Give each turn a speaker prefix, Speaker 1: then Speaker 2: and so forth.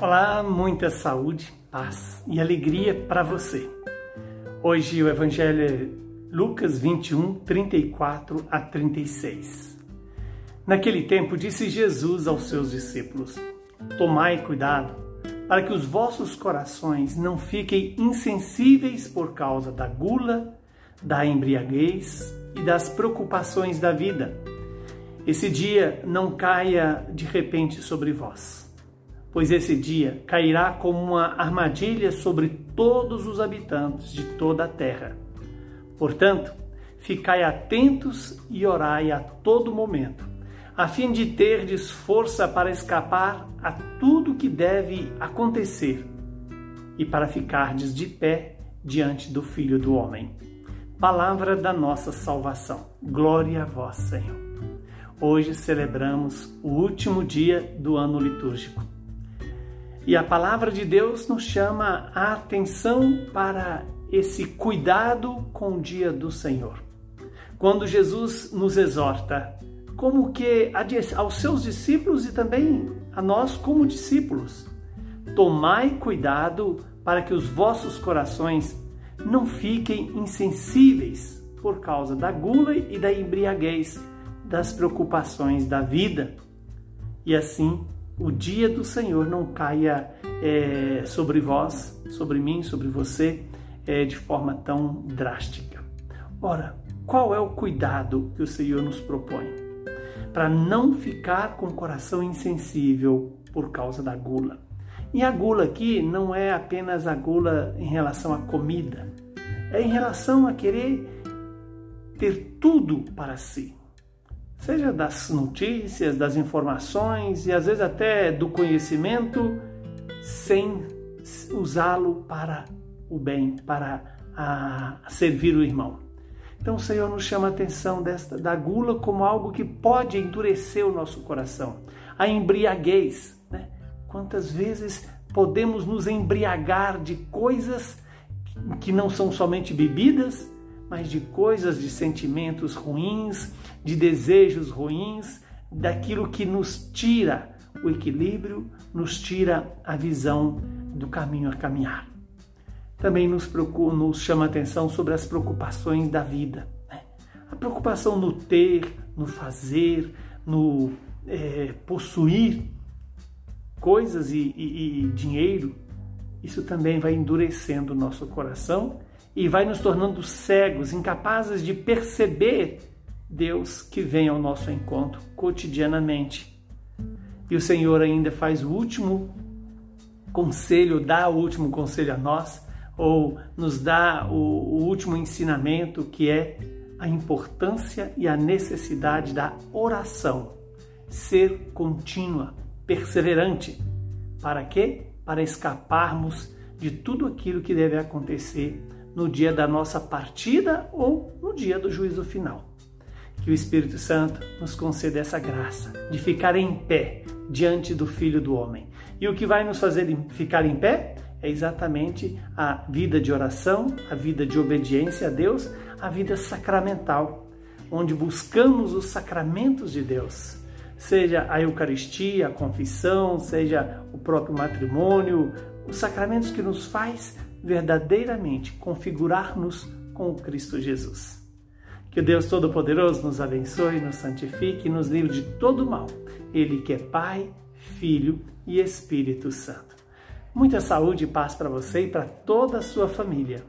Speaker 1: Olá, muita saúde, paz e alegria para você. Hoje o Evangelho é Lucas 21, 34 a 36. Naquele tempo disse Jesus aos seus discípulos: Tomai cuidado para que os vossos corações não fiquem insensíveis por causa da gula, da embriaguez e das preocupações da vida. Esse dia não caia de repente sobre vós pois esse dia cairá como uma armadilha sobre todos os habitantes de toda a terra. Portanto, ficai atentos e orai a todo momento, a fim de terdes força para escapar a tudo que deve acontecer e para ficardes de pé diante do Filho do Homem. Palavra da nossa salvação. Glória a vós, Senhor. Hoje celebramos o último dia do ano litúrgico. E a palavra de Deus nos chama a atenção para esse cuidado com o dia do Senhor. Quando Jesus nos exorta, como que aos seus discípulos e também a nós como discípulos, tomai cuidado para que os vossos corações não fiquem insensíveis por causa da gula e da embriaguez, das preocupações da vida. E assim o dia do Senhor não caia é, sobre vós, sobre mim, sobre você, é, de forma tão drástica. Ora, qual é o cuidado que o Senhor nos propõe? Para não ficar com o coração insensível por causa da gula. E a gula aqui não é apenas a gula em relação à comida, é em relação a querer ter tudo para si seja das notícias, das informações e às vezes até do conhecimento, sem usá-lo para o bem, para a, servir o irmão. Então o Senhor nos chama a atenção desta, da gula como algo que pode endurecer o nosso coração. A embriaguez, né? Quantas vezes podemos nos embriagar de coisas que não são somente bebidas, mas de coisas, de sentimentos ruins, de desejos ruins, daquilo que nos tira o equilíbrio, nos tira a visão do caminho a caminhar. Também nos, procura, nos chama atenção sobre as preocupações da vida. Né? A preocupação no ter, no fazer, no é, possuir coisas e, e, e dinheiro, isso também vai endurecendo o nosso coração e vai nos tornando cegos, incapazes de perceber Deus que vem ao nosso encontro cotidianamente. E o Senhor ainda faz o último conselho, dá o último conselho a nós, ou nos dá o, o último ensinamento que é a importância e a necessidade da oração, ser contínua, perseverante. Para quê? Para escaparmos de tudo aquilo que deve acontecer no dia da nossa partida ou no dia do juízo final. Que o Espírito Santo nos conceda essa graça de ficar em pé diante do Filho do Homem. E o que vai nos fazer ficar em pé é exatamente a vida de oração, a vida de obediência a Deus, a vida sacramental, onde buscamos os sacramentos de Deus, seja a Eucaristia, a confissão, seja o próprio matrimônio, os sacramentos que nos faz verdadeiramente configurar-nos com o Cristo Jesus. Que o Deus Todo-Poderoso nos abençoe, nos santifique e nos livre de todo mal. Ele que é Pai, Filho e Espírito Santo. Muita saúde e paz para você e para toda a sua família.